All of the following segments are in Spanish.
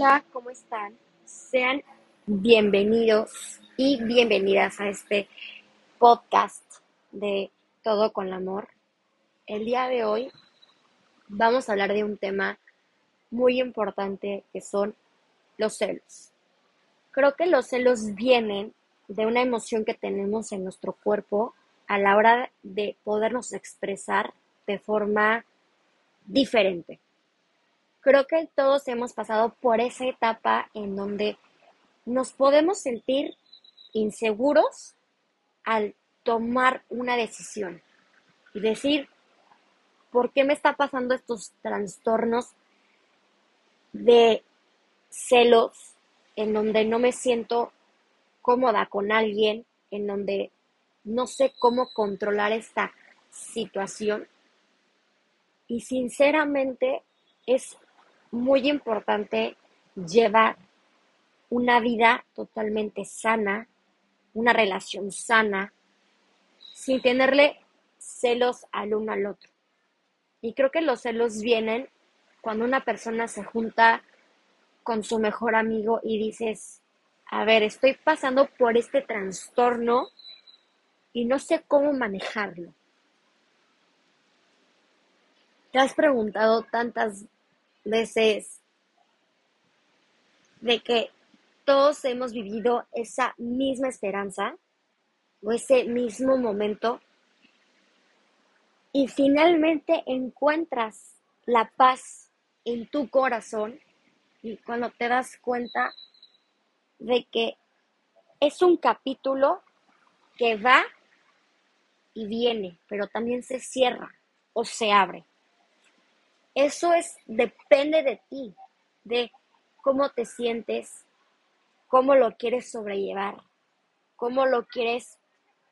Hola, ¿cómo están? Sean bienvenidos y bienvenidas a este podcast de Todo con el Amor. El día de hoy vamos a hablar de un tema muy importante que son los celos. Creo que los celos vienen de una emoción que tenemos en nuestro cuerpo a la hora de podernos expresar de forma diferente. Creo que todos hemos pasado por esa etapa en donde nos podemos sentir inseguros al tomar una decisión y decir, ¿por qué me está pasando estos trastornos de celos en donde no me siento cómoda con alguien, en donde no sé cómo controlar esta situación? Y sinceramente es muy importante llevar una vida totalmente sana, una relación sana, sin tenerle celos al uno al otro. Y creo que los celos vienen cuando una persona se junta con su mejor amigo y dices, a ver, estoy pasando por este trastorno y no sé cómo manejarlo. ¿Te has preguntado tantas veces de que todos hemos vivido esa misma esperanza o ese mismo momento y finalmente encuentras la paz en tu corazón y cuando te das cuenta de que es un capítulo que va y viene, pero también se cierra o se abre. Eso es, depende de ti, de cómo te sientes, cómo lo quieres sobrellevar, cómo lo quieres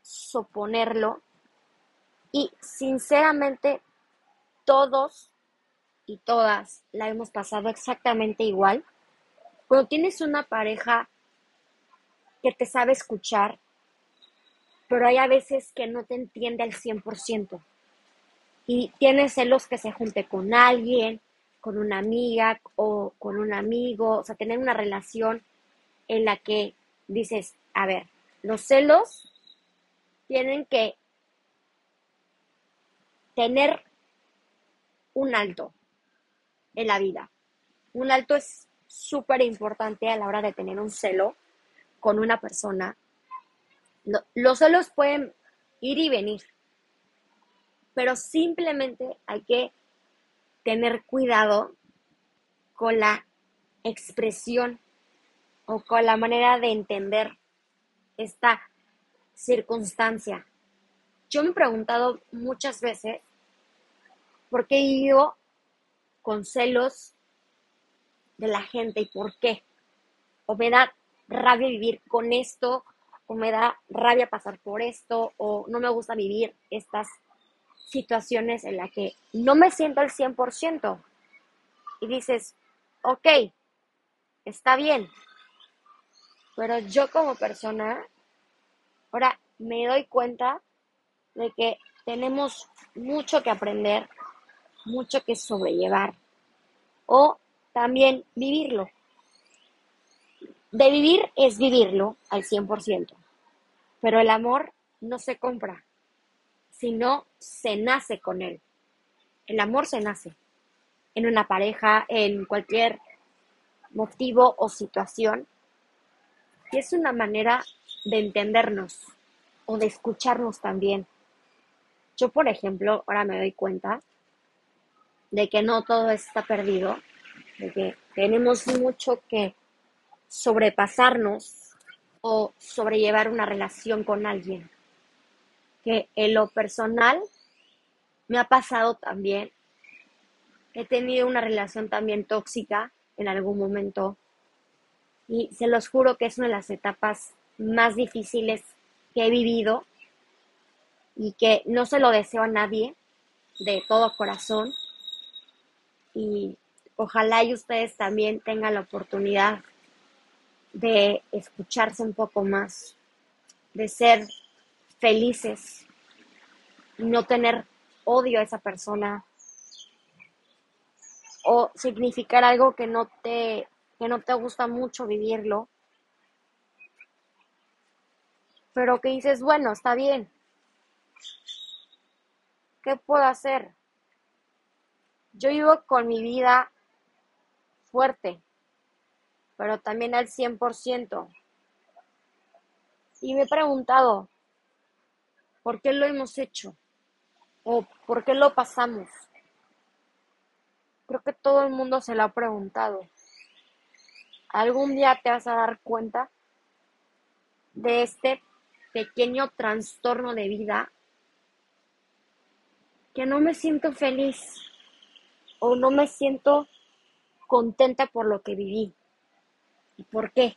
soponerlo. Y sinceramente, todos y todas la hemos pasado exactamente igual. Cuando tienes una pareja que te sabe escuchar, pero hay a veces que no te entiende al 100% y tienes celos que se junte con alguien, con una amiga o con un amigo, o sea, tener una relación en la que dices, a ver, los celos tienen que tener un alto en la vida. Un alto es súper importante a la hora de tener un celo con una persona. Los celos pueden ir y venir pero simplemente hay que tener cuidado con la expresión o con la manera de entender esta circunstancia. Yo me he preguntado muchas veces por qué yo con celos de la gente y por qué. O me da rabia vivir con esto, o me da rabia pasar por esto, o no me gusta vivir estas situaciones en las que no me siento al 100% y dices, ok, está bien, pero yo como persona, ahora me doy cuenta de que tenemos mucho que aprender, mucho que sobrellevar o también vivirlo. De vivir es vivirlo al 100%, pero el amor no se compra, sino se nace con él. El amor se nace en una pareja, en cualquier motivo o situación. Y es una manera de entendernos o de escucharnos también. Yo, por ejemplo, ahora me doy cuenta de que no todo está perdido, de que tenemos mucho que sobrepasarnos o sobrellevar una relación con alguien que en lo personal me ha pasado también. He tenido una relación también tóxica en algún momento y se los juro que es una de las etapas más difíciles que he vivido y que no se lo deseo a nadie de todo corazón y ojalá y ustedes también tengan la oportunidad de escucharse un poco más, de ser felices, no tener odio a esa persona o significar algo que no te que no te gusta mucho vivirlo, pero que dices, bueno, está bien. ¿Qué puedo hacer? Yo vivo con mi vida fuerte, pero también al 100%. Y me he preguntado, ¿por qué lo hemos hecho? ¿O por qué lo pasamos? Creo que todo el mundo se lo ha preguntado. Algún día te vas a dar cuenta de este pequeño trastorno de vida que no me siento feliz o no me siento contenta por lo que viví. ¿Y por qué?